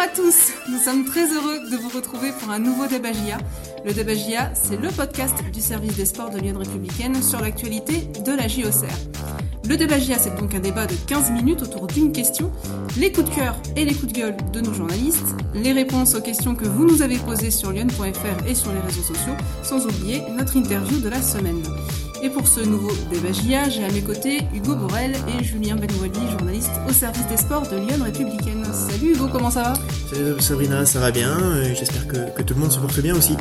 à tous, nous sommes très heureux de vous retrouver pour un nouveau débat. Le débat c'est le podcast du service des sports de Lyon Républicaine sur l'actualité de la JOCR. Le débat c'est donc un débat de 15 minutes autour d'une question, les coups de cœur et les coups de gueule de nos journalistes, les réponses aux questions que vous nous avez posées sur lyon.fr et sur les réseaux sociaux, sans oublier notre interview de la semaine. Et pour ce nouveau débat GIA, j'ai à mes côtés Hugo Borel et Julien Benouali, journaliste au service des sports de Lyon Républicaine. Salut Hugo, comment ça va? Salut Sabrina, ça va bien, j'espère que, que tout le monde se porte bien aussi.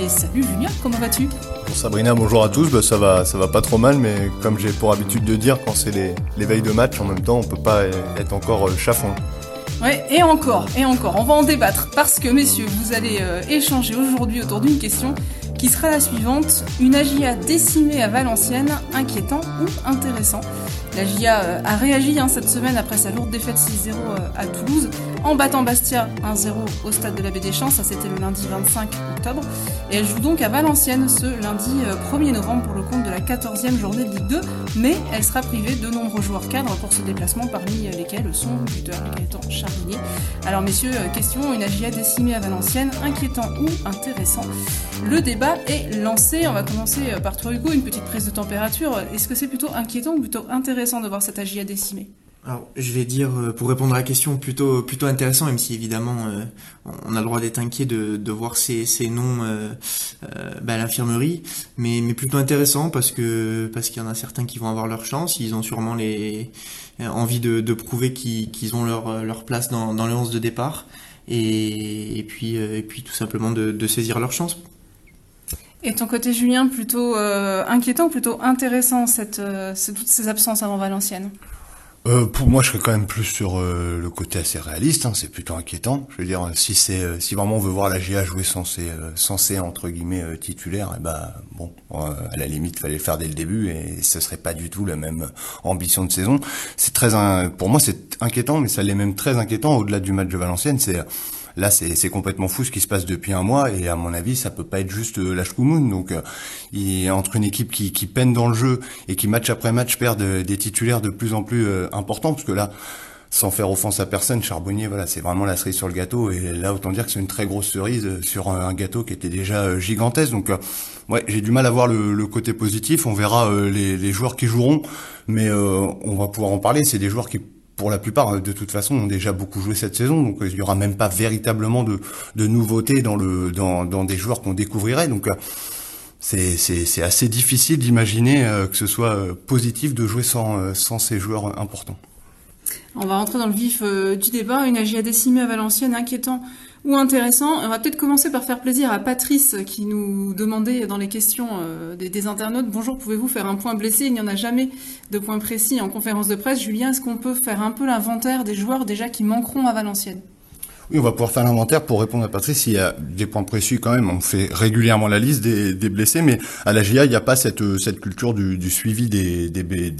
Et salut Julien, comment vas-tu? Bonjour Sabrina, bonjour à tous, bah, ça va ça va pas trop mal, mais comme j'ai pour habitude de dire, quand c'est les, les veilles de match, en même temps, on peut pas être encore euh, chafon. Ouais, et encore, et encore, on va en débattre, parce que messieurs, vous allez euh, échanger aujourd'hui autour d'une question qui sera la suivante. Une AGIA décimée à Valenciennes, inquiétant ou intéressant La GIA euh, a réagi hein, cette semaine après sa lourde défaite 6-0 euh, à Toulouse en battant Bastia 1-0 au stade de la Baie des Champs, ça c'était le lundi 25 octobre. Et elle joue donc à Valenciennes ce lundi 1er euh, novembre pour le compte de la 14e journée de Ligue 2, mais elle sera privée de nombreux joueurs cadres pour ce déplacement, parmi lesquels son buteur Gaëtan Charbonnier. Alors messieurs, question, une AGIA décimée à Valenciennes, inquiétant ou intéressant? Le débat est lancé, on va commencer par toi Hugo, une petite prise de température. Est-ce que c'est plutôt inquiétant ou plutôt intéressant? De voir cette AGIA décimée alors, je vais dire, euh, pour répondre à la question, plutôt plutôt intéressant, même si évidemment euh, on a le droit d'être inquiet de, voir ces, ces noms euh, bah, à l'infirmerie, mais, plutôt intéressant parce que parce qu'il y en a certains qui vont avoir leur chance, ils ont sûrement les envie de, prouver qu'ils ont leur, leur place dans, dans le 11 de départ, et, puis tout simplement de saisir leur chance. Et ton côté Julien, plutôt inquiétant ou plutôt intéressant cette, toutes ces absences avant Valenciennes? Euh, pour moi, je serais quand même plus sur euh, le côté assez réaliste. Hein, c'est plutôt inquiétant. Je veux dire, si euh, si vraiment on veut voir la GA jouer sans ses entre guillemets titulaires, et eh ben bon, à la limite, fallait le faire dès le début et ce serait pas du tout la même ambition de saison. C'est très, pour moi, c'est inquiétant, mais ça l'est même très inquiétant au-delà du match de Valenciennes. C'est Là, c'est complètement fou ce qui se passe depuis un mois et à mon avis, ça peut pas être juste euh, la. Donc, euh, entre une équipe qui, peine dans le jeu et qui match après match perd des titulaires de plus en plus euh, importants, parce que là, sans faire offense à personne, Charbonnier, voilà, c'est vraiment la cerise sur le gâteau. Et là, autant dire que c'est une très grosse cerise sur un, gâteau qui était déjà gigantesque. Donc, ouais, j'ai du mal à voir le, côté positif. On verra les, joueurs qui joueront, mais on va pouvoir en parler. C'est des joueurs qui pour la plupart, de toute façon, ont déjà beaucoup joué cette saison, donc il y aura même pas véritablement de, de nouveautés dans le dans, dans des joueurs qu'on découvrirait. Donc c'est c'est assez difficile d'imaginer euh, que ce soit euh, positif de jouer sans euh, sans ces joueurs importants. On va rentrer dans le vif du débat. Une AGA décimée à Valenciennes, inquiétant ou intéressant. On va peut-être commencer par faire plaisir à Patrice qui nous demandait dans les questions euh, des, internautes Bonjour, pouvez-vous faire un point blessé? Il n'y en a jamais de point précis en conférence de presse. Julien, est-ce qu'on peut faire un peu l'inventaire des joueurs déjà qui manqueront à Valenciennes? Oui, on va pouvoir faire l'inventaire pour répondre à Patrice. Il y a des points précis quand même. On fait régulièrement la liste des, blessés, mais à la GIA, il n'y a pas cette, cette culture du, suivi des,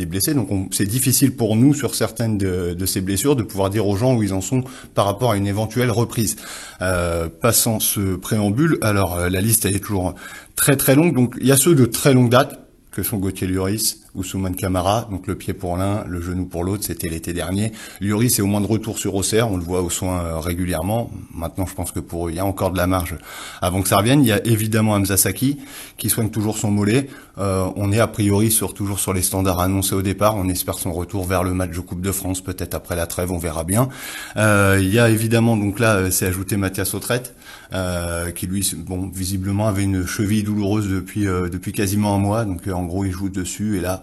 blessés. Donc c'est difficile pour nous, sur certaines de, ces blessures, de pouvoir dire aux gens où ils en sont par rapport à une éventuelle reprise. Euh, passant ce préambule, alors euh, la liste est toujours très très longue. Donc il y a ceux de très longue date que sont Gauthier Lloris, Ousmane Camara, donc le pied pour l'un, le genou pour l'autre, c'était l'été dernier. Lloris est au moins de retour sur Auxerre, on le voit aux soins euh, régulièrement. Maintenant, je pense que pour eux, il y a encore de la marge avant que ça revienne. Il y a évidemment Hamza Saki qui soigne toujours son mollet. Euh, on est a priori toujours sur les standards annoncés au départ. On espère son retour vers le match de Coupe de France, peut-être après la trêve, on verra bien. Euh, il y a évidemment donc là, c'est ajouté Mathias Autrette, qui lui, bon, visiblement avait une cheville douloureuse depuis depuis quasiment un mois. Donc en gros, il joue dessus et là,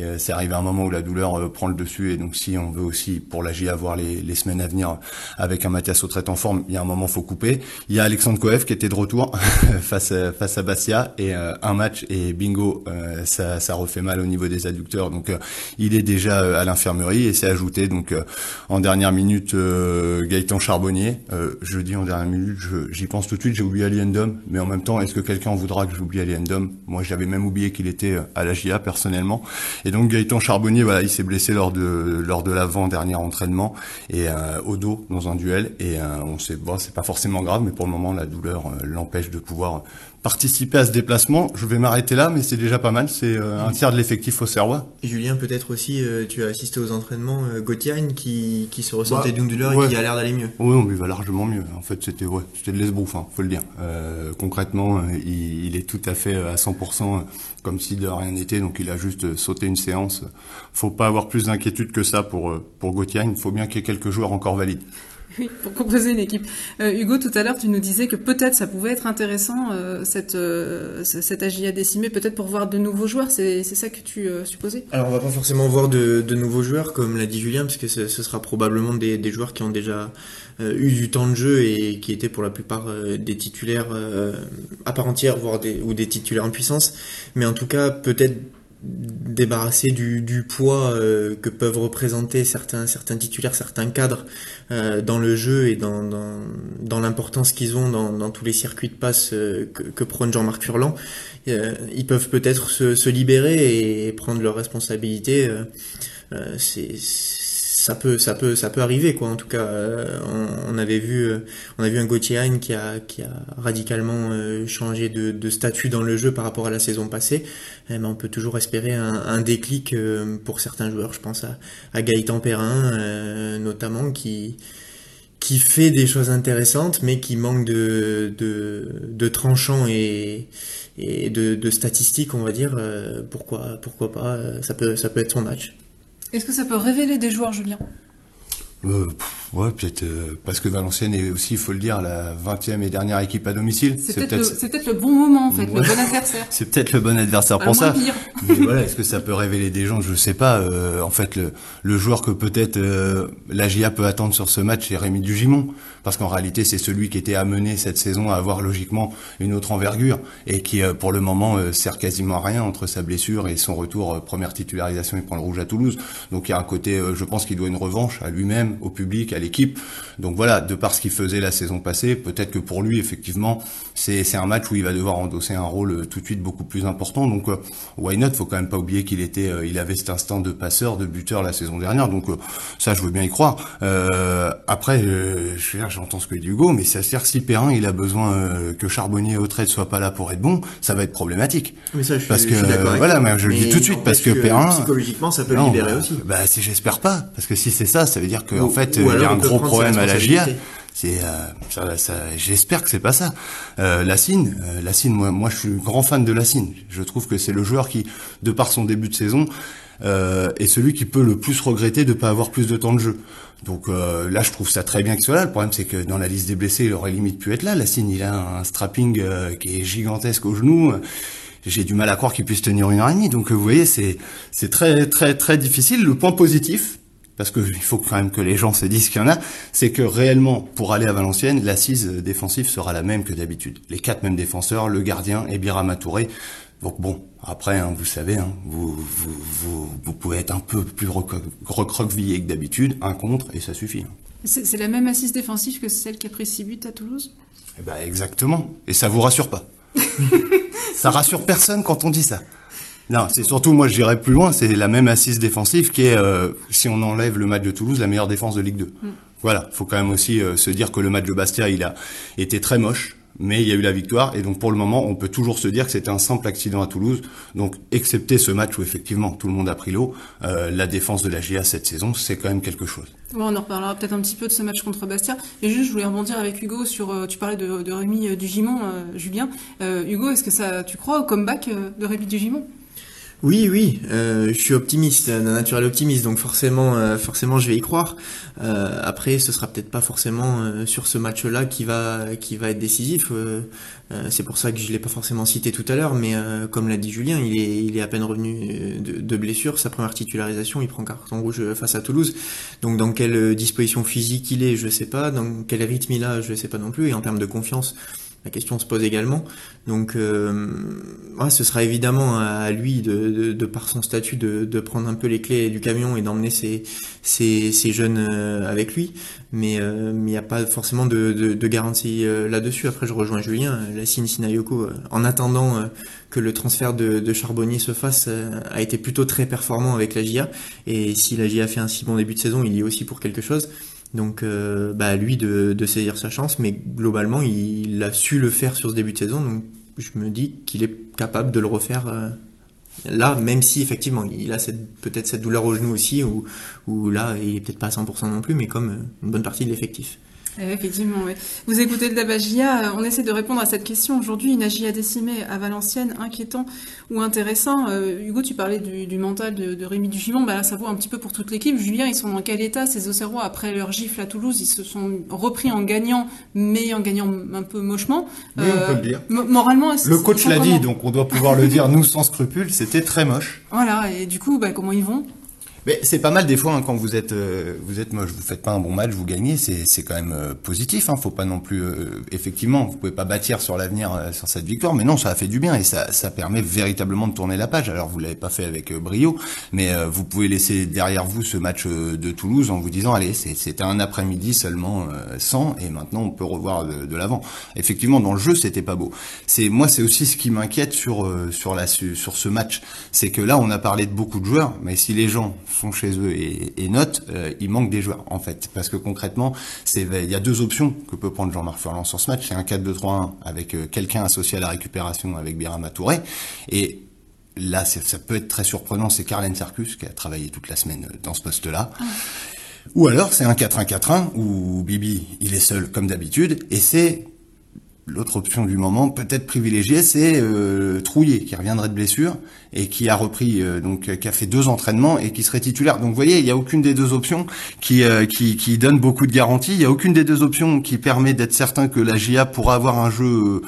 euh, c'est arrivé un moment où la douleur euh, prend le dessus. Et donc si on veut aussi pour la J avoir les, les semaines à venir avec un Mathias Autrette en forme, il y a un moment faut couper. Il y a Alexandre Koev qui était de retour face à, face à Bastia. Et euh, un match et bingo ça, ça refait mal au niveau des adducteurs. Donc il est déjà à l'infirmerie et c'est ajouté. Donc en dernière minute Gaëtan Charbonnier. je dis en dernière minute, j'y pense tout de suite, j'ai oublié Aliendom, mais en même temps est-ce que quelqu'un voudra que j'oublie Aliendom Moi j'avais même oublié qu'il était à la GIA personnellement Et donc Gaëtan Charbonnier, voilà, il s'est blessé lors de lors de l'avant dernier entraînement et au dos dans un duel. Et on sait, bon, c'est pas forcément grave, mais pour le moment la douleur l'empêche de pouvoir participer à ce déplacement. Je vais m'arrêter là, mais c'est déjà pas mal. C'est euh, un tiers de l'effectif au Serrois. Julien, peut-être aussi, euh, tu as assisté aux entraînements euh, qui, qui se ressentait bah, d'une douleur et qui a l'air d'aller mieux. Oui, il va largement mieux. En fait, c'était ouais, c'était de l'esbrouf, hein, faut le dire. Euh, concrètement, il, il, est tout à fait à 100% comme si de rien n'était. Donc, il a juste sauté une séance. Faut pas avoir plus d'inquiétude que ça pour pour Gauthier. Il faut bien qu'il y ait quelques joueurs encore valides. Oui, pour composer une équipe. Euh, Hugo, tout à l'heure, tu nous disais que peut-être ça pouvait être intéressant, euh, cette, euh, cette AGIA décimée, peut-être pour voir de nouveaux joueurs. C'est ça que tu euh, supposais? Alors, on va pas forcément voir de, de nouveaux joueurs, comme l'a dit Julien, parce que ce, sera probablement des, des, joueurs qui ont déjà eu du temps de jeu et qui étaient pour la plupart des titulaires à part entière, voire des, ou des titulaires en puissance. Mais en tout cas, peut-être débarrasser du, du poids euh, que peuvent représenter certains certains titulaires, certains cadres euh, dans le jeu et dans, dans, dans l'importance qu'ils ont dans, dans, tous les circuits de passe euh, que, prône Jean-Marc Furlan. ils peuvent peut-être se, se, libérer et prendre leurs responsabilités. Ça peut ça peut ça peut arriver quoi. En tout cas euh, on, avait vu euh, on a vu un Gauthier qui a qui a radicalement euh, changé de, statut dans le jeu par rapport à la saison passée. Mais on peut toujours espérer un, déclic pour certains joueurs. Je pense à, Gaëtan Perrin notamment qui fait des choses intéressantes mais qui manque de de, tranchants et et de, de statistiques on va dire pourquoi pourquoi pas ça peut ça peut être son match est-ce que ça peut révéler des joueurs, Julien? Euh, ouais, peut-être euh, parce que Valenciennes est aussi, il faut le dire, la 20e et dernière équipe à domicile. C'est peut-être le, bon moment en fait, le bon adversaire. C'est peut-être le bon adversaire pour ça. Mais voilà, est-ce que ça peut révéler des gens? Je sais pas. Euh, en fait, le, le joueur que peut-être euh, la GIA peut attendre sur ce match, c'est Rémi Dugimon, parce qu'en réalité, c'est celui qui était amené cette saison à avoir logiquement une autre envergure et qui, pour le moment, sert quasiment à rien entre sa blessure et son retour première titularisation. Il prend le rouge à Toulouse, donc il y a un côté, je pense qu'il doit une revanche à lui-même au public, à l'équipe. Donc voilà, de par ce qu'il faisait la saison passée, peut-être que pour lui, effectivement, c'est un match où il va devoir endosser un rôle euh, tout de suite beaucoup plus important. Donc euh, why not? Faut quand même pas oublier qu'il était, euh, il avait cet instinct de passeur, de buteur la saison dernière. Donc ça, je veux bien y croire. après, j'entends ce que dit Hugo, mais c'est-à-dire si Perrin il a besoin que Charbonnier et Autrette soient pas là pour être bon, ça va être problématique. Mais ça, je parce que voilà, mais je le dis tout de suite parce que, Perrin psychologiquement ça peut le libérer aussi. Bah si j'espère pas, parce que si c'est ça, ça veut dire que en fait, il y a un gros problème à la GIA. C'est, euh, ça, j'espère que c'est pas ça. Euh, Lassine, euh, Lassine, moi, moi, je suis grand fan de Lassine. Je trouve que c'est le joueur qui, de par son début de saison, euh, est celui qui peut le plus regretter de pas avoir plus de temps de jeu. Donc euh, là, je trouve ça très bien soit là. Le problème, c'est que dans la liste des blessés, il aurait limite pu être là. Lassine, il a un strapping euh, qui est gigantesque au genou j'ai du mal à croire qu'il puisse tenir une heure et demie. Donc vous voyez, c'est c'est très très très difficile. Le point positif, parce qu'il faut quand même que les gens se disent qu'il y en a, c'est que réellement, pour aller à Valenciennes, l'assise défensive sera la même que d'habitude. Les quatre mêmes défenseurs, le gardien et Birama Touré. Donc bon, après, hein, vous savez, hein, vous, vous, vous, vous, pouvez être un peu plus recroquevillé que d'habitude, un contre, et ça suffit. Hein. C'est la même assise défensive que celle qui a pris 6 buts à Toulouse? Eh ben exactement. Et ça vous rassure pas. ça rassure personne quand on dit ça. Non, c'est surtout, moi je dirais plus loin, c'est la même assise défensive qui est, euh, si on enlève le match de Toulouse, la meilleure défense de Ligue 2. Mm. Voilà, faut quand même aussi euh, se dire que le match de Bastia, il a été très moche, mais il y a eu la victoire, et donc pour le moment, on peut toujours se dire que c'était un simple accident à Toulouse. Donc, excepté ce match où effectivement tout le monde a pris l'eau, euh, la défense de la GA cette saison, c'est quand même quelque chose. on en reparlera peut-être un petit peu de ce match contre Bastia. Et juste, je voulais rebondir avec Hugo sur, tu parlais de, de Rémi Dugimon, Julien. Hugo, est-ce que ça, tu crois au comeback de Rémi Dugimon? Oui, oui, euh, je suis optimiste, un naturel optimiste, donc forcément, euh, forcément, je vais y croire. Euh, après, ce sera peut-être pas forcément euh, sur ce match-là qui va, qui va être décisif. c'est pour ça que je l'ai pas forcément cité tout à l'heure, mais comme l'a dit Julien, il est, il est à peine revenu de, de, blessure. Sa première titularisation, il prend carton rouge face à Toulouse. Donc, dans quelle disposition physique il est, je sais pas. Dans quel rythme il a, je sais pas non plus. Et en termes de confiance la question se pose également. Donc, euh, ce sera évidemment à lui, de, de, par son statut, de, de, prendre un peu les clés du camion et d'emmener ses, ses, ses, jeunes euh, avec lui. Mais euh, il n'y a pas forcément de, de garantie euh, là-dessus. Après, je rejoins Julien. La signe Sinayoko, en attendant que le transfert de, Charbonnier se fasse, a été plutôt très performant avec la GIA. Et si la GIA fait un si bon début de saison, il y est aussi pour quelque chose. Donc, euh, bah, lui de, saisir sa chance, mais globalement, il, a su le faire sur ce début de saison. Donc, je me dis qu'il est capable de le refaire euh, là, même si effectivement, il a peut-être cette douleur au genou aussi, ou là, il est peut-être pas à 100% non plus, mais comme euh, une bonne partie de l'effectif. Eh, effectivement, oui. Vous écoutez le Dabagia, euh, on essaie de répondre à cette question aujourd'hui. Une agia décimée à Valenciennes, inquiétant ou intéressant euh, Hugo, tu parlais du, mental de, de Rémi Dugimon, bah là ça vaut un petit peu pour toute l'équipe. Julien, ils sont dans quel état Ces Auxerrois, après leur gifle à Toulouse, ils se sont repris en gagnant, mais en gagnant un peu mochement. Oui, on peut le dire. Euh, moralement, Le coach l'a dit, donc on doit pouvoir le dire, nous sans scrupules, c'était très moche. Voilà, et du coup, bah, comment ils vont? Mais c'est pas mal des fois hein, quand vous êtes euh, vous êtes moche, vous faites pas un bon match, vous gagnez, c'est c'est quand même euh, positif. Hein, faut pas non plus euh, effectivement, vous pouvez pas bâtir sur l'avenir sur cette victoire, mais non, ça a fait du bien et ça ça permet véritablement de tourner la page. Alors vous l'avez pas fait avec brio, mais vous pouvez laisser derrière vous ce match de Toulouse en vous disant allez c'était un après-midi seulement sans et maintenant on peut revoir de, de l'avant. Effectivement dans le jeu c'était pas beau. C'est moi c'est aussi ce qui m'inquiète sur sur la sur ce match, c'est que là on a parlé de beaucoup de joueurs, mais si les gens sont chez eux et, et notent, euh, il manque des joueurs en fait. Parce que concrètement, c'est il y a deux options que peut prendre Jean-Marc Furlan sur ce match. C'est un 4-2-3-1 avec euh, quelqu'un associé à la récupération avec Birama Touré. Et là, ça peut être très surprenant, c'est Carlen Sarkus qui a travaillé toute la semaine euh, dans ce poste-là. Ah. Ou alors c'est un 4-1-4-1 où Bibi il est seul comme d'habitude et c'est L'autre option du moment, peut-être privilégiée, c'est euh, Trouillet, qui reviendrait de blessure et qui a repris, euh, donc qui a fait deux entraînements et qui serait titulaire. Donc vous voyez, il n'y a aucune des deux options qui, euh, qui, qui donne beaucoup de garanties. Il n'y a aucune des deux options qui permet d'être certain que la GIA pourra avoir un jeu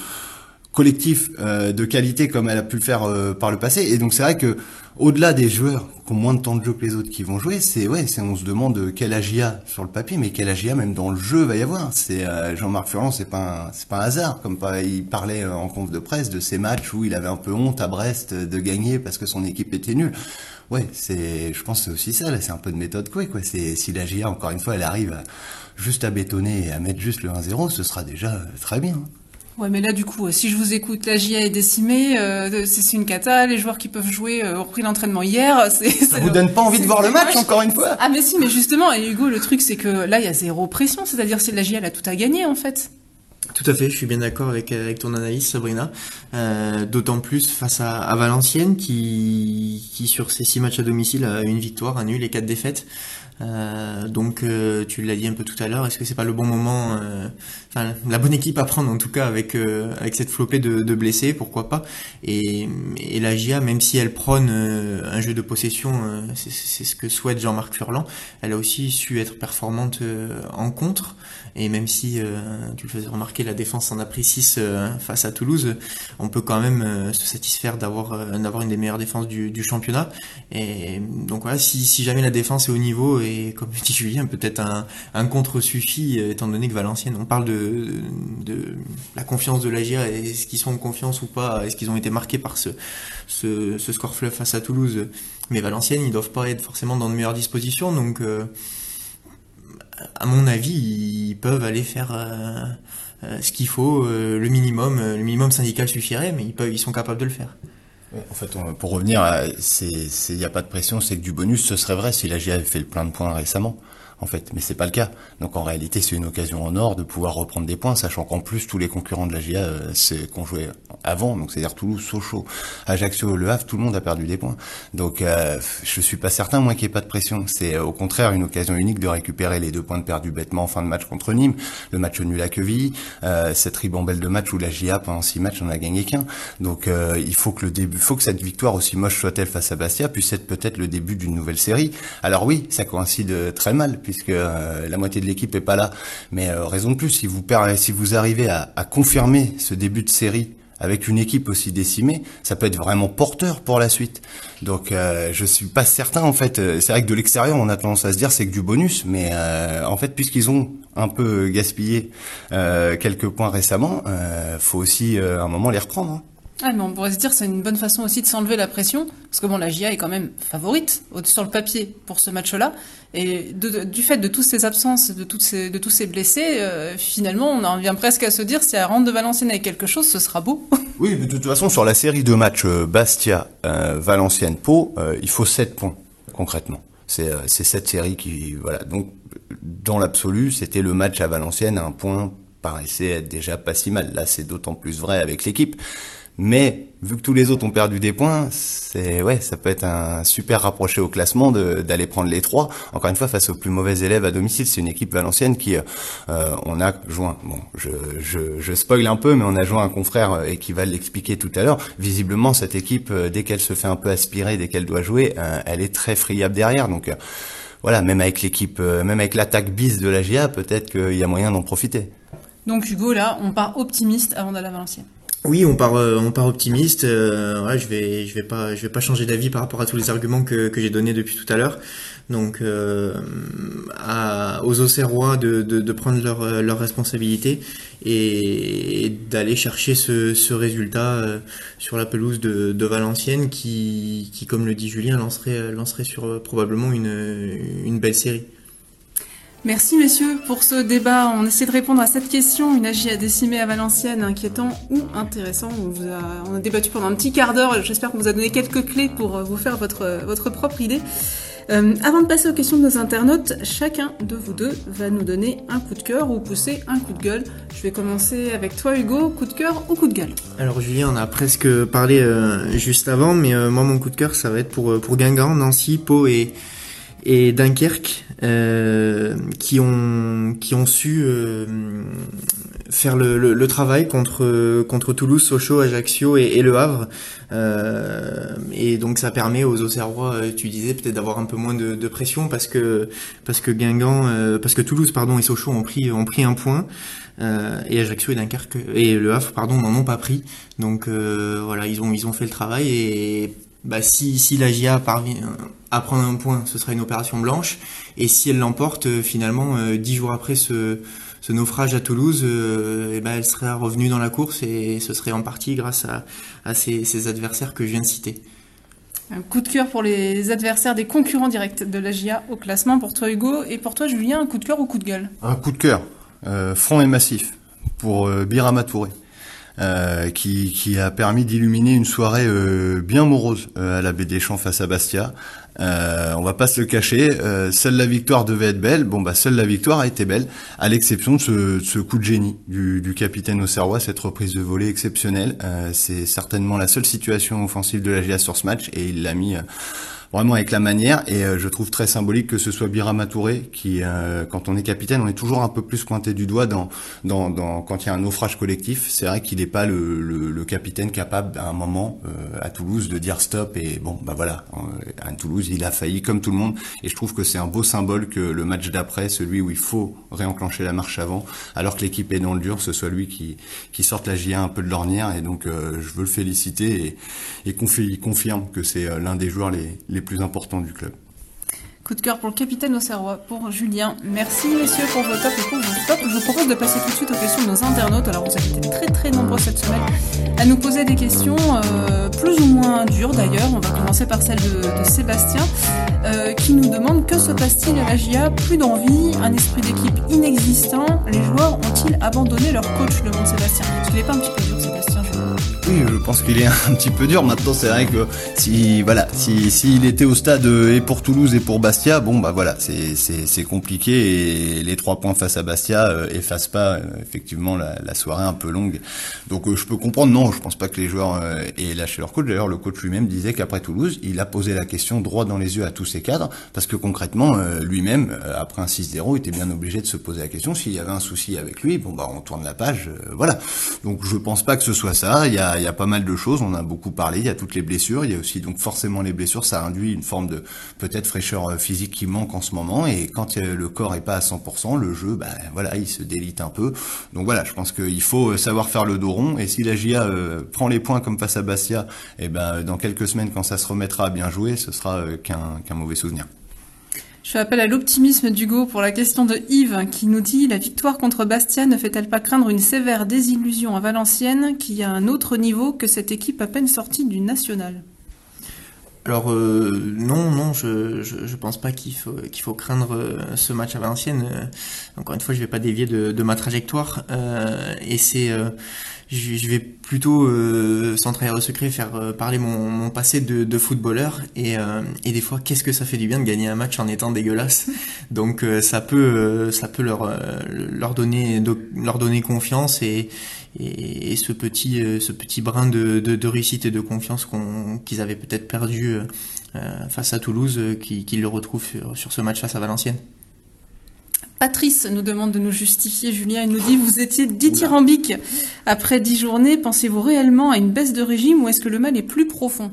collectif euh, de qualité comme elle a pu le faire euh, par le passé. Et donc c'est vrai que au-delà des joueurs qui ont moins de temps de jeu que les autres qui vont jouer, c'est ouais, c'est on se demande quel AGA sur le papier, mais quel AGA même dans le jeu va y avoir. C'est euh, Jean-Marc Furlan, c'est pas c'est pas un hasard. Comme pas, il parlait en conf de presse de ces matchs où il avait un peu honte à Brest de gagner parce que son équipe était nulle. Ouais, c'est, je pense c'est aussi ça. Là, c'est un peu de méthode quoi. Quoi. C'est si l'AGA encore une fois, elle arrive juste à bétonner et à mettre juste le 1-0, ce sera déjà très bien. Ouais, mais là, du coup, si je vous écoute, la GIA est décimée, euh, c'est une cata, les joueurs qui peuvent jouer euh, ont repris l'entraînement hier. Ça vous donne pas envie de voir le match, encore une fois Ah, mais si, mais justement, et Hugo, le truc, c'est que là, il y a zéro pression, c'est-à-dire que la GIA, elle a tout à gagner, en fait. Tout à fait, je suis bien d'accord avec, avec ton analyse, Sabrina. Euh, D'autant plus face à, à Valenciennes, qui, qui sur ses six matchs à domicile a une victoire, un nul et quatre défaites. Euh, donc euh, tu l'as dit un peu tout à l'heure, est-ce que c'est pas le bon moment, euh, la bonne équipe à prendre en tout cas avec avec cette flopée de, de, blessés, pourquoi pas Et, et la GIA, même si elle prône un jeu de possession, c'est ce que souhaite Jean-Marc Furlan, elle a aussi su être performante en contre. Et même si tu le faisais remarquer, la défense en a pris 6 face à Toulouse, on peut quand même se satisfaire d'avoir d'avoir une des meilleures défenses du, du championnat. Et donc voilà, si, si jamais la défense est au niveau et comme dit Julien, peut-être un, un contre suffit, euh, étant donné que Valenciennes, on parle de, de la confiance de l'AGIA, est-ce qu'ils sont en confiance ou pas, est-ce qu'ils ont été marqués par ce, score fleuve face à Toulouse, mais Valenciennes, ils doivent pas être forcément dans de meilleures dispositions, donc euh, à mon avis, ils peuvent aller faire euh, ce qu'il faut, le minimum, le minimum syndical suffirait, mais ils sont capables de le faire. En fait, pour revenir, il n'y a pas de pression, c'est que du bonus, ce serait vrai si la GIA avait fait le plein de points récemment en fait, mais c'est pas le cas. Donc en réalité, c'est une occasion en or de pouvoir reprendre des points, sachant qu'en plus tous les concurrents de la GIA, euh, c'est qu'on jouait avant, donc c'est-à-dire Toulouse, Sochaux, Ajaccio, Le Havre, tout le monde a perdu des points. Donc euh, je suis pas certain, moi, qu'il n'y ait pas de pression. C'est euh, au contraire une occasion unique de récupérer les deux points de perdus bêtement en fin de match contre Nîmes, le match nul à Quevilly, euh, cette ribambelle de match où la GIA pendant six matchs on a gagné qu'un. Donc euh, il faut que le début, faut que cette victoire aussi moche soit-elle face à Bastia puisse être peut-être le début d'une nouvelle série. Alors oui, ça coïncide très mal puisque euh, la moitié de l'équipe est pas là. Mais euh, raison de plus, si vous si vous arrivez à, confirmer ce début de série avec une équipe aussi décimée, ça peut être vraiment porteur pour la suite. Donc euh, je suis pas certain en fait. Euh, c'est vrai que de l'extérieur on a tendance à se dire c'est que du bonus, mais euh, en fait puisqu'ils ont un peu gaspillé euh, quelques points récemment, faut aussi à un moment les reprendre. Hein. Ah, on pourrait se dire c'est une bonne façon aussi de s'enlever la pression, parce que bon, la GIA est quand même favorite sur le papier pour ce match-là, et du fait de toutes ces absences, de, toutes ces, de tous ces blessés, euh, finalement, on en vient presque à se dire si elle rentre de Valenciennes avec quelque chose, ce sera beau. Oui, mais de toute façon, sur la série de matchs euh, Bastia, euh, il faut 7 points concrètement. C'est cette série qui voilà. Donc dans l'absolu, c'était le match à Valenciennes, un point paraissait être déjà pas si mal. Là, c'est d'autant plus vrai avec l'équipe. Mais vu que tous les autres ont perdu des points, c'est ouais, ça peut être un super rapproché au classement d'aller prendre les trois. Encore une fois, face aux plus mauvais élèves à domicile, c'est une équipe valencienne qui, euh, on a joint. Bon, je, je, je spoil un peu, mais on a joint un confrère euh, et qui va l'expliquer tout à l'heure. Visiblement, cette équipe, euh, dès qu'elle se fait un peu aspirer, dès qu'elle doit jouer, elle est très friable derrière. Donc voilà, même avec l'équipe, même avec l'attaque bis de la GIA, peut-être qu'il y a moyen d'en profiter. Donc Hugo, là, on part optimiste avant d'aller à Valenciennes. Oui, on part, euh, on part optimiste. Euh, je vais, je vais pas, je vais pas changer d'avis par rapport à tous les arguments que, j'ai donnés depuis tout à l'heure. Donc, euh, à, aux Auxerrois de, de, de prendre leur, euh, leur responsabilité et, d'aller chercher ce, ce résultat sur la pelouse de, de Valenciennes, qui, qui, comme le dit Julien, lancerait, lancerait sur probablement une, une belle série. Merci messieurs pour ce débat. On essaie de répondre à cette question. Une AGIA décimée à Valenciennes, inquiétant ou intéressant. On, a, débattu pendant un petit quart d'heure. J'espère qu'on vous a donné quelques clés pour euh, vous faire votre, votre propre idée. Euh, avant de passer aux questions de nos internautes, chacun de vous deux va nous donner un coup de cœur ou pousser un coup de gueule. Je vais commencer avec toi Hugo, coup de cœur ou coup de gueule? Alors Julien, on a presque parlé euh, juste avant, mais euh, moi mon coup de cœur ça va être pour, pour Guingamp, Nancy, Pau et, et Dunkerque euh, qui ont qui ont su euh, faire le, le, le, travail contre contre Toulouse, Sochaux, Ajaccio et, et Le Havre euh, et donc ça permet aux Auxerrois, euh, tu disais peut-être d'avoir un peu moins de, de, pression parce que parce que Guingamp, euh, parce que Toulouse pardon et Sochaux ont pris ont pris un point. Euh, et Ajaccio et Dunkerque et Le Havre pardon n'en ont pas pris donc voilà ils ont ils ont fait le travail et bah, si, si la GIA parvient à prendre un point, ce sera une opération blanche. Et si elle l'emporte, euh, finalement, euh, dix jours après ce, ce naufrage à Toulouse, euh, et ben elle serait revenue dans la course et ce serait en partie grâce à, à ces, ces, adversaires que je viens de citer. Un coup de cœur pour les adversaires des concurrents directs de la GIA au classement pour toi Hugo et pour toi Julien, un coup de cœur ou coup de gueule? Un coup de cœur, euh, franc et massif pour euh, Birama Touré. Euh, qui, qui, a permis d'illuminer une soirée euh, bien morose euh, à la baie des Champs face à Bastia. Euh, on va pas se le cacher, seule la victoire devait être belle. Bon bah seule la victoire a été belle, à l'exception de ce, ce, coup de génie du, du capitaine Auxerrois, cette reprise de volée exceptionnelle. C'est certainement la seule situation offensive de la GIA sur ce match et il l'a mis vraiment avec la manière. Et euh, je trouve très symbolique que ce soit Birama Touré qui, euh, quand on est capitaine, on est toujours un peu plus pointé du doigt dans, dans, dans quand il y a un naufrage collectif. C'est vrai qu'il n'est pas le, le, le, capitaine capable à un moment euh, à Toulouse de dire stop. Et bon, bah voilà, à Toulouse, il a failli comme tout le monde. Et je trouve que c'est un beau symbole que le match d'après, celui où il faut réenclencher la marche avant, alors que l'équipe est dans le dur, ce soit lui qui, qui sorte la GIA un peu de l'ornière. Et donc, je veux le féliciter et, et confirme que c'est l'un des joueurs les plus importants du club. Coup de cœur pour le capitaine Auxerrois, pour Julien. Merci messieurs pour vos tops et pour vos tops. Je vous propose de passer tout de suite aux questions de nos internautes. Alors vous avez été très très nombreux cette semaine à nous poser des questions euh, plus ou moins dures d'ailleurs. On va commencer par celle de, Sébastien euh, qui nous demande que se passe-t-il à la GIA Plus d'envie, un esprit d'équipe inexistant. Les joueurs ont-ils abandonné leur coach? De Sébastien qu'il n'est pas un petit peu dur Sébastien? Oui, je pense qu'il est un petit peu dur. Maintenant, c'est vrai que si voilà, si s'il était au stade et pour Toulouse et pour Bastia, bon bah voilà, c'est c'est compliqué et les trois points face à Bastia euh, effacent pas euh, effectivement la, la, soirée un peu longue. Donc euh, je peux comprendre. Non, je pense pas que les joueurs euh, aient lâché leur coach. D'ailleurs, le coach lui-même disait qu'après Toulouse, il a posé la question droit dans les yeux à tous ses cadres parce que concrètement, euh, lui-même après un 6-0, était bien obligé de se poser la question s'il y avait un souci avec lui. Bon bah on tourne la page, voilà. Donc je pense pas que ce soit ça. Il y a, y a pas mal de choses. On a beaucoup parlé. Il y a toutes les blessures. Il y a aussi donc forcément les blessures. Ça induit une forme de peut-être fraîcheur euh, physique qui manque en ce moment. Et quand le corps est pas à 100%, le jeu, ben voilà, il se délite un peu. Donc voilà, je pense qu'il faut savoir faire le dos rond. Et si la GIA prend les points comme face à Bastia, et eh ben dans quelques semaines, quand ça se remettra à bien jouer, ce sera qu'un mauvais souvenir. Je fais appel à l'optimisme d'Hugo pour la question de Yves qui nous dit la victoire contre Bastia ne fait-elle pas craindre une sévère désillusion à Valenciennes qui a un autre niveau que cette équipe à peine sortie du national? Alors euh, non, non, je, je, pense pas qu'il faut qu'il faut craindre euh, ce match à Valenciennes. Euh, encore une fois, je vais pas dévier de, de ma trajectoire. Et c'est je, vais plutôt euh, sans trahir le secret faire euh, parler mon, mon, passé de, de footballeur. Et, euh, et des fois qu'est-ce que ça fait du bien de gagner un match en étant dégueulasse? Donc euh, ça peut ça peut leur leur donner leur donner confiance et, et, ce petit ce petit brin de, de, de réussite et de confiance qu'on qu'ils avaient peut-être perdu face à Toulouse qu'ils le retrouvent sur, sur ce match face à Valenciennes. Patrice nous demande de nous justifier. Julien, il nous dit, vous étiez dithyrambique. Après dix journées, pensez-vous réellement à une baisse de régime ou est-ce que le mal est plus profond?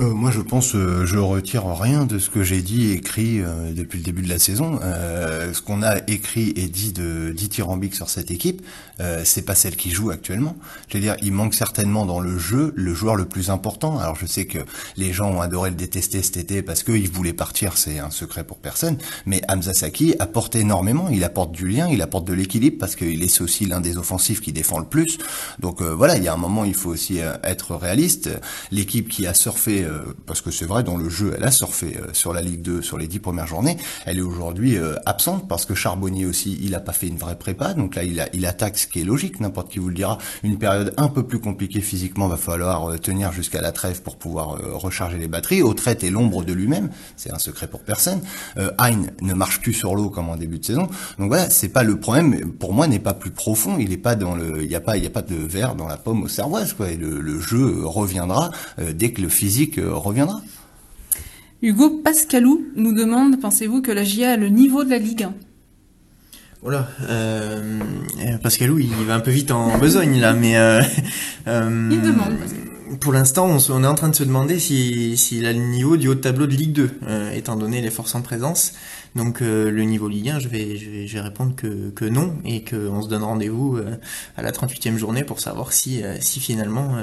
Euh, moi, je pense, euh, je retire rien de ce que j'ai dit et écrit euh, depuis le début de la saison. ce qu'on a écrit et dit de dithyrambique sur cette équipe, c'est pas celle qui joue actuellement. Je veux dire, il manque certainement dans le jeu le joueur le plus important. Alors, je sais que les gens ont adoré le détester cet été parce qu'il voulait partir, c'est un secret pour personne. Mais Hamza Saki apporte énormément. Il apporte du lien, il apporte de l'équilibre parce qu'il est aussi l'un des offensifs qui défend le plus. Donc voilà, il y a un moment, il faut aussi être réaliste. L'équipe qui a surfé euh, parce que c'est vrai, dans le jeu, elle a surfé euh, sur la Ligue 2 sur les dix premières journées. Elle est aujourd'hui euh, absente parce que Charbonnier aussi, il a pas fait une vraie prépa. Donc là, il, attaque, ce qui est logique, n'importe qui vous le dira. Une période un peu plus compliquée physiquement, va falloir tenir jusqu'à la trêve pour pouvoir recharger les batteries. Autrette est l'ombre de lui-même, c'est un secret pour personne. Hein ne marche plus sur l'eau comme en début de saison. Donc voilà, c'est pas le problème. Pour moi, n'est pas plus profond. Il est pas dans le, il y a pas, a pas de verre dans la pomme au cervoise quoi. Et le jeu reviendra dès que le physique euh, reviendra. Hugo Pascalou nous demande, pensez-vous que la GIA a le niveau de la Ligue 1 voilà, euh, Pascalou, il va un peu vite en besogne là, mais euh, il demande. Pour l'instant, on, est en train de se demander s'il si, a le niveau du haut de tableau de Ligue 2, étant donné les forces en présence. Donc le niveau Ligue 1, je vais, je vais, répondre que, que non et qu'on se donne rendez-vous à la 38e journée pour savoir si, si finalement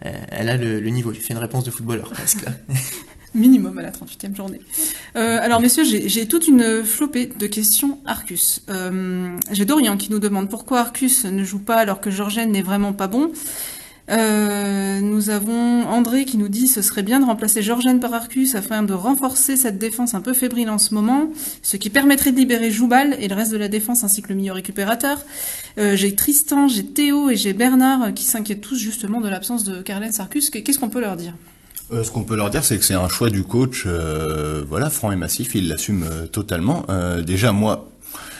elle a le, le niveau. J'ai fait une réponse de footballeur presque minimum à la 38e journée. Euh, alors messieurs, j'ai toute une flopée de questions Arcus. Euh, j'ai Dorian qui nous demande pourquoi Arcus ne joue pas alors que Georgène n'est vraiment pas bon. Euh, nous avons André qui nous dit ce serait bien de remplacer Georgène par Arcus afin de renforcer cette défense un peu fébrile en ce moment, ce qui permettrait de libérer Joubal et le reste de la défense ainsi que le milieu récupérateur. j'ai Tristan, j'ai Théo et j'ai Bernard qui s'inquiètent tous justement de l'absence de Carlens Arcus. Qu'est-ce qu'on peut leur dire? Euh, ce qu'on peut leur dire, c'est que c'est un choix du coach, euh, voilà, franc et massif. Il l'assume euh, totalement. déjà, moi,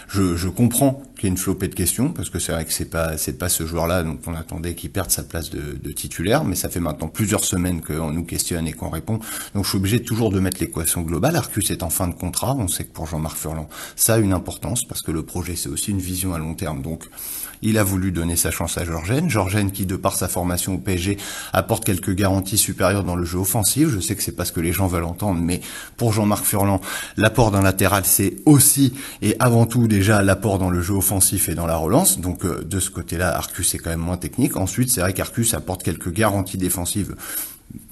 je comprends qu'il y ait une flopée de questions parce que c'est vrai que c'est pas c'est pas ce joueur-là donc on attendait qu'il perde sa place de, de, titulaire, mais ça fait maintenant plusieurs semaines qu'on nous questionne et qu'on répond. Donc je suis obligé toujours de mettre l'équation globale. Arcus est en fin de contrat. On sait que pour Jean-Marc Furlan, ça a une importance parce que le projet c'est aussi une vision à long terme. Donc il a voulu donner sa chance à Georgène. Georgène qui, de par sa formation au PSG, apporte quelques garanties supérieures dans le jeu offensif. Je sais que c'est pas ce que les gens veulent entendre, mais pour Jean-Marc Furlan, l'apport d'un latéral, c'est aussi et avant tout déjà l'apport dans le jeu offensif et dans la relance. Donc euh, de ce côté-là, Arcus est quand même moins technique. Ensuite, c'est vrai qu'Arcus apporte quelques garanties défensives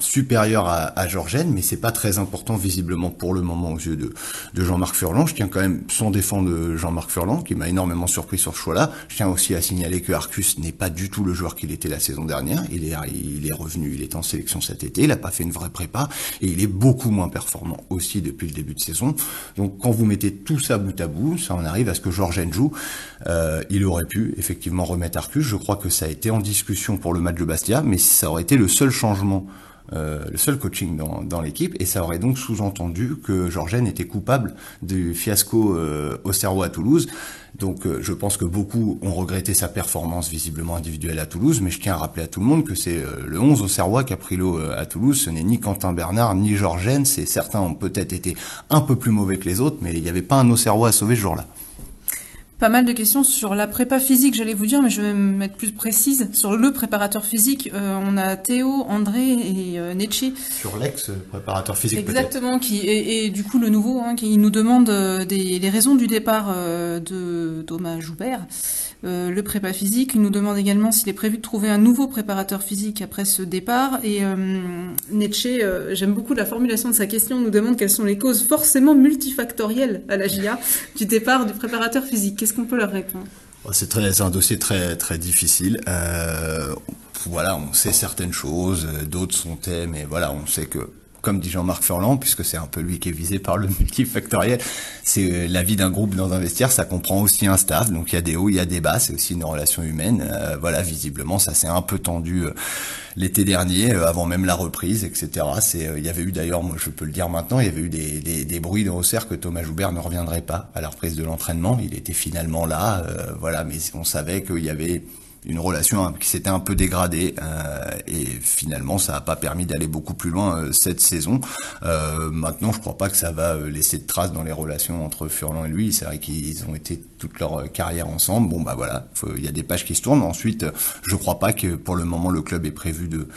supérieur à, à Georgène, mais c'est pas très important visiblement pour le moment aux yeux de, de Jean-Marc Furlan. Je tiens quand même son défend de Jean-Marc Furlan, qui m'a énormément surpris sur ce choix-là. Je tiens aussi à signaler que Arcus n'est pas du tout le joueur qu'il était la saison dernière. Il est, il est revenu, il est en sélection cet été, il a pas fait une vraie prépa, et il est beaucoup moins performant aussi depuis le début de saison. Donc quand vous mettez tout ça bout à bout, ça en arrive à ce que Georgène joue. Euh, il aurait pu effectivement remettre Arcus. Je crois que ça a été en discussion pour le match de Bastia, mais ça aurait été le seul changement euh, le seul coaching dans, dans l'équipe, et ça aurait donc sous-entendu que Georgène était coupable du fiasco euh, au cerveau à Toulouse. Donc euh, je pense que beaucoup ont regretté sa performance visiblement individuelle à Toulouse, mais je tiens à rappeler à tout le monde que c'est le 11 au Serrois qui a pris l'eau à Toulouse, ce n'est ni Quentin Bernard, ni Georgène, c'est certains ont peut-être été un peu plus mauvais que les autres, mais il n'y avait pas un Auxerrois à sauver ce jour-là. Pas mal de questions sur la prépa physique, j'allais vous dire, mais je vais me mettre plus précise sur le préparateur physique. Euh, on a Théo, André et euh, Sur l'ex préparateur physique. Exactement, qui et, du coup le nouveau, hein, qui nous demande euh, des, les raisons du départ euh, de Thomas Joubert. Euh, le prépa physique. Il nous demande également s'il est prévu de trouver un nouveau préparateur physique après ce départ. Et euh, Nietzsche, euh, j'aime beaucoup la formulation de sa question, nous demande quelles sont les causes forcément multifactorielles à la GIA du départ du préparateur physique. Qu'est-ce qu'on peut leur répondre? Oh, c'est très, un dossier très très difficile. voilà, on sait certaines choses, d'autres sont mais voilà, on sait que comme dit Jean-Marc Furlan, puisque c'est un peu lui qui est visé par le multifactoriel, c'est euh, la vie d'un groupe dans un vestiaire, ça comprend aussi un staff, donc il y a des hauts, il y a des bas, c'est aussi une relation humaine. Euh, voilà, visiblement, ça s'est un peu tendu euh, l'été dernier, avant même la reprise, etc. C'est, il y avait eu d'ailleurs, moi je peux le dire maintenant, il y avait eu des, bruits de Rosser que Thomas Joubert ne reviendrait pas à la reprise de l'entraînement. Il était finalement là, voilà, mais on savait qu'il y avait une relation qui s'était un peu dégradée euh, et finalement ça n'a pas permis d'aller beaucoup plus loin euh, cette saison. Euh, maintenant, je crois pas que ça va laisser de traces dans les relations entre Furlan et lui. C'est vrai qu'ils ont été toute leur euh, carrière ensemble. Bon bah voilà, il y a des pages qui se tournent. Ensuite, je crois pas que pour le moment le club ait prévu de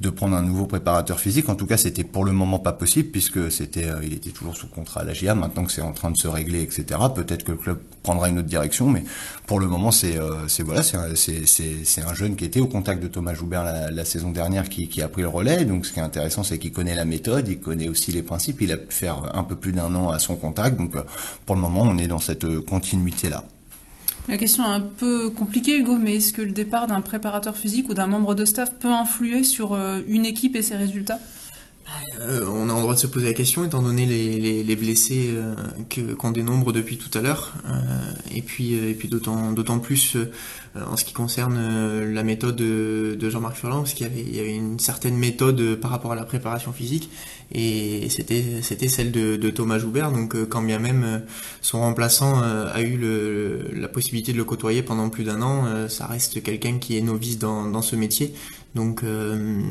de prendre un nouveau préparateur physique. En tout cas, c'était pour le moment pas possible puisque c'était il était toujours sous contrat à la GIA. Maintenant que c'est en train de se régler, etc. Peut-être que le club prendra une autre direction, mais pour le moment c'est c'est voilà c'est c'est un jeune qui était au contact de Thomas Joubert la, saison dernière qui, qui, a pris le relais. Donc ce qui est intéressant, c'est qu'il connaît la méthode, il connaît aussi les principes. Il a pu faire un peu plus d'un an à son contact. Donc euh, pour le moment, on est dans cette euh, La question est un peu compliquée, Hugo, mais est-ce que le départ d'un préparateur physique ou d'un membre de staff peut influer sur euh, une équipe et ses résultats? Euh, on a le droit de se poser la question, étant donné les, les, blessés euh, que qu'on dénombre depuis tout à l'heure, euh, et puis et puis d'autant d'autant plus en ce qui concerne la méthode de, Jean-Marc Furlan, parce qu'il y avait il y avait une certaine méthode par rapport à la préparation physique, et c'était c'était celle de, Thomas Joubert. Donc quand bien même son remplaçant a eu le, la possibilité de le côtoyer pendant plus d'un an, ça reste quelqu'un qui est novice dans ce métier. Donc euh,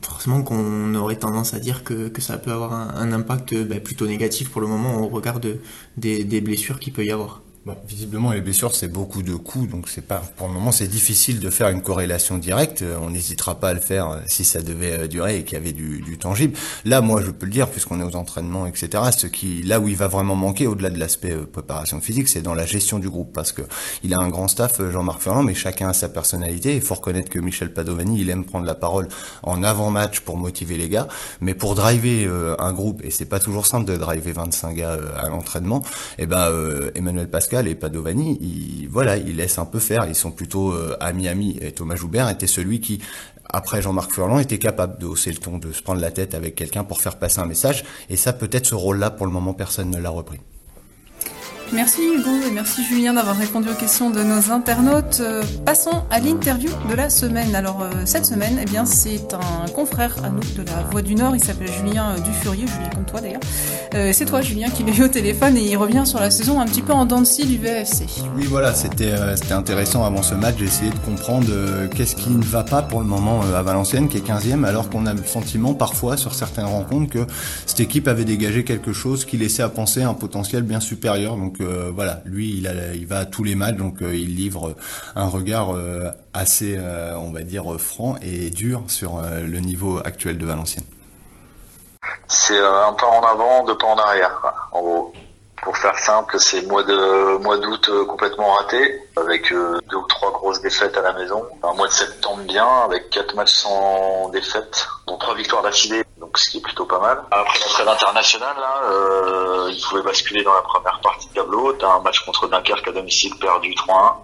forcément qu'on aurait tendance à dire que, ça peut avoir un, impact bah, plutôt négatif pour le moment au regard de, des, des blessures qu'il peut y avoir visiblement, les blessures, c'est beaucoup de coups, donc c'est pas, pour le moment, c'est difficile de faire une corrélation directe. Euh, on n'hésitera pas à le faire euh, si ça devait euh, durer et qu'il y avait du, tangible. Là, moi, je peux le dire, puisqu'on est aux entraînements, etc. Ce qui, là où il va vraiment manquer, au-delà de l'aspect préparation physique, c'est dans la gestion du groupe, parce que il a un grand staff, Jean-Marc Ferrand, mais chacun a sa personnalité. Il faut reconnaître que Michel Padovani, il aime prendre la parole en avant-match pour motiver les gars, mais pour driver un groupe, et c'est pas toujours simple de driver 25 gars à l'entraînement, et eh ben Emmanuel Pascal et Padovani, ils, voilà, ils laissent un peu faire. Ils sont plutôt euh, amis-amis. Et Thomas Joubert était celui qui, après Jean-Marc Furlan, était capable de hausser le ton, de se prendre la tête avec quelqu'un pour faire passer un message. Et ça, peut-être ce rôle-là, pour le moment, personne ne l'a repris. Merci Hugo et merci Julien d'avoir répondu aux questions de nos internautes. Euh, passons à l'interview de la semaine. Alors euh, cette semaine, eh bien c'est un confrère à nous de la Voix du Nord. Il s'appelle Julien euh, Dufurier, Julien comme toi d'ailleurs. c'est toi Julien qui l'ai au téléphone et il revient sur la saison un petit peu en dents du VFC. Oui voilà, c'était c'était intéressant avant ce match d'essayer de comprendre qu'est-ce qui ne va pas pour le moment à Valenciennes qui est 15e alors qu'on a le sentiment parfois sur certaines rencontres que cette équipe avait dégagé quelque chose qui laissait à penser un potentiel bien supérieur. Donc euh, voilà, lui, il, va à tous les matchs, donc euh, il livre un regard euh, assez, on va dire, franc et dur sur le niveau actuel de Valenciennes. C'est un pas en avant, deux pas en arrière, en gros. Pour faire simple, c'est mois de mois d'août complètement raté, avec deux ou trois grosses défaites à la maison. Un mois de septembre bien, avec quatre matchs sans défaite, dont trois victoires d'affilée donc ce qui est plutôt pas mal. Après la trêve internationale, là, euh, il pouvait basculer dans la première partie de tableau. T'as un match contre Dunkerque à domicile perdu 3-1.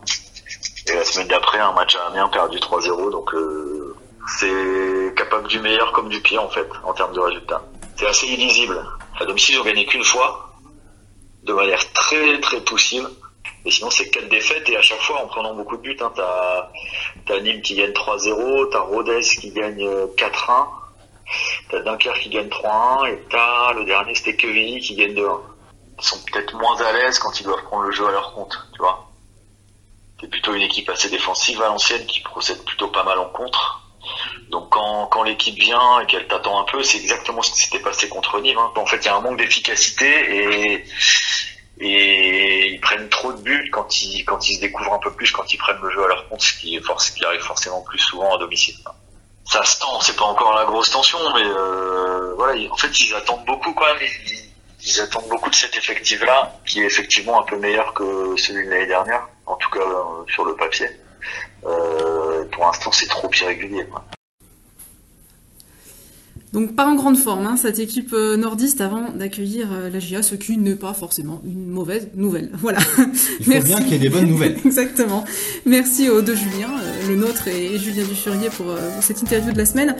Et la semaine d'après, un match à Amiens perdu 3-0. Donc euh, c'est capable du meilleur comme du pire en fait, en termes de résultats. C'est assez illisible. À domicile, ils ont gagné qu'une fois, de manière très très poussive. Et sinon, c'est quatre défaites et à chaque fois en prenant beaucoup de buts. Hein, t'as, t'as Nîmes qui gagne 3-0, t'as Rodez qui gagne 4-1. T'as Dunkerque qui gagne 3-1 et t'as le dernier c'était Quevilly qui gagne 2-1. Ils sont peut-être moins à l'aise quand ils doivent prendre le jeu à leur compte, tu vois. C'est plutôt une équipe assez défensive à l'ancienne qui procède plutôt pas mal en contre. Donc quand, quand l'équipe vient et qu'elle t'attend un peu, c'est exactement ce qui s'était passé contre Nîmes. Hein. En fait, il y a un manque d'efficacité et, et ils prennent trop de buts quand ils quand ils se découvrent un peu plus, quand ils prennent le jeu à leur compte, ce qui est force, qui arrive forcément plus souvent à domicile. Ça se tend, c'est pas encore la grosse tension, mais euh, voilà, en fait ils attendent beaucoup quand même. Ils, attendent beaucoup de cet effectif-là, qui est effectivement un peu meilleur que celui de l'année dernière, en tout cas euh, sur le papier. Euh, pour l'instant, c'est trop irrégulier. Quoi. Donc pas en grande forme, hein, cette équipe euh, nordiste avant d'accueillir euh, la GIA, ce qui n'est pas forcément une mauvaise nouvelle. Voilà. Il faut bien qu'il y ait des bonnes nouvelles. Exactement. Merci aux deux Julien, euh, le nôtre et Julien Duchurier pour cette interview de la semaine.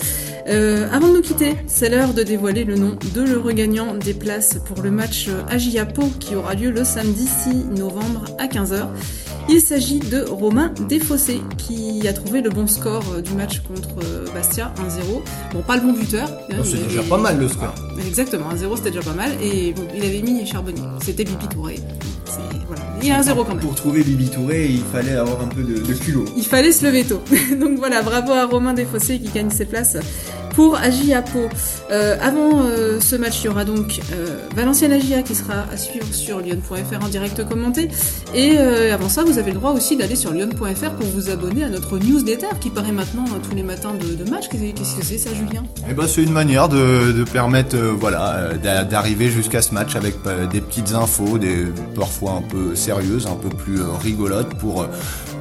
avant de nous quitter, c'est l'heure de dévoiler le nom de l'heureux gagnant des places pour le match AGIA Pau qui aura lieu le samedi 6 novembre à 15h. Il s'agit de Romain Desfossés qui a trouvé le bon score du match contre Bastia 1-0. Bon, pas le bon buteur, c'est déjà pas mal le score. Exactement, 1-0 c'était déjà pas mal. Et bon, il avait mis Charbonnier. C'était Bibi Touré. Voilà. Il y a un 0 quand même. Pour trouver Bibi Touré, il fallait avoir un peu de, de culot. Il fallait se lever tôt. Donc voilà, bravo à Romain Desfossés qui gagne ses places pour Agia Pau. Euh, avant euh, ce match, il y aura donc euh, Valenciennes Agia qui sera à suivre sur lyon.fr en direct commenté. Et euh, avant ça, vous avez le droit aussi d'aller sur lyon.fr pour vous abonner à notre newsletter qui paraît maintenant tous les matins de, de match. Qu'est-ce que c'est ça, Julien? Eh ben, c'est une manière de, permettre, voilà, d'arriver jusqu'à ce match avec des petites infos, des parfois un peu sérieuses, un peu plus rigolotes pour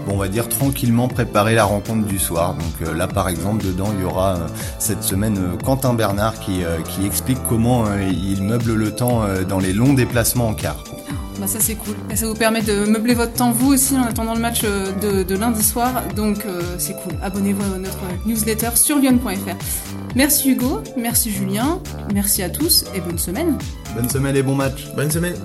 on va dire tranquillement préparer la rencontre du soir. Donc euh, là par exemple dedans il y aura euh, cette semaine euh, Quentin Bernard qui, qui explique comment il meuble le temps dans les longs déplacements en car. Bah ça c'est cool. Et ça vous permet de meubler votre temps vous aussi en attendant le match de, de lundi soir. Donc c'est cool. Abonnez-vous à notre newsletter sur lyon.fr. Merci Hugo, merci Julien, merci à tous et bonne semaine. Bonne semaine et bon match. Bonne semaine.